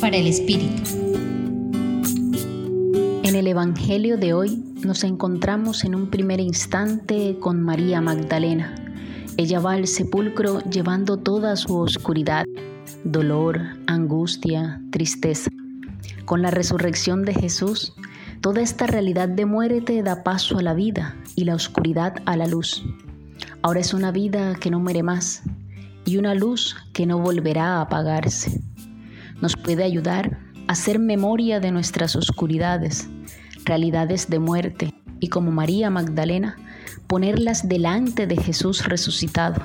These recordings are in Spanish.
Para el Espíritu. En el Evangelio de hoy nos encontramos en un primer instante con María Magdalena. Ella va al sepulcro llevando toda su oscuridad, dolor, angustia, tristeza. Con la resurrección de Jesús, toda esta realidad de muerte da paso a la vida y la oscuridad a la luz. Ahora es una vida que no muere más y una luz que no volverá a apagarse. Nos puede ayudar a hacer memoria de nuestras oscuridades, realidades de muerte y como María Magdalena, ponerlas delante de Jesús resucitado.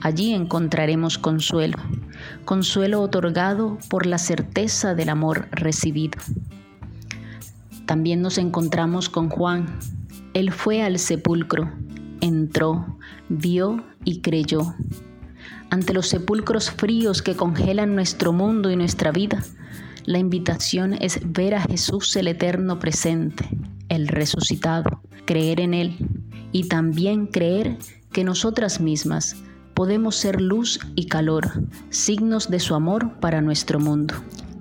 Allí encontraremos consuelo, consuelo otorgado por la certeza del amor recibido. También nos encontramos con Juan. Él fue al sepulcro, entró, vio y creyó. Ante los sepulcros fríos que congelan nuestro mundo y nuestra vida, la invitación es ver a Jesús el eterno presente, el resucitado, creer en Él y también creer que nosotras mismas podemos ser luz y calor, signos de su amor para nuestro mundo.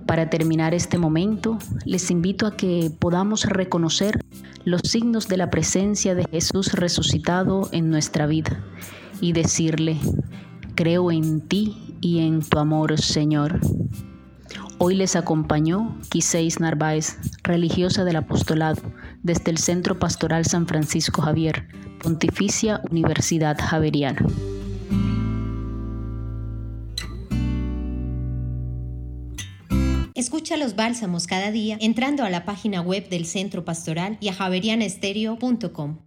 Para terminar este momento, les invito a que podamos reconocer los signos de la presencia de Jesús resucitado en nuestra vida y decirle, creo en ti y en tu amor, Señor. Hoy les acompañó Quiseis Narváez, religiosa del apostolado, desde el Centro Pastoral San Francisco Javier, Pontificia Universidad Javeriana. Escucha los bálsamos cada día entrando a la página web del Centro Pastoral y a javerianestereo.com.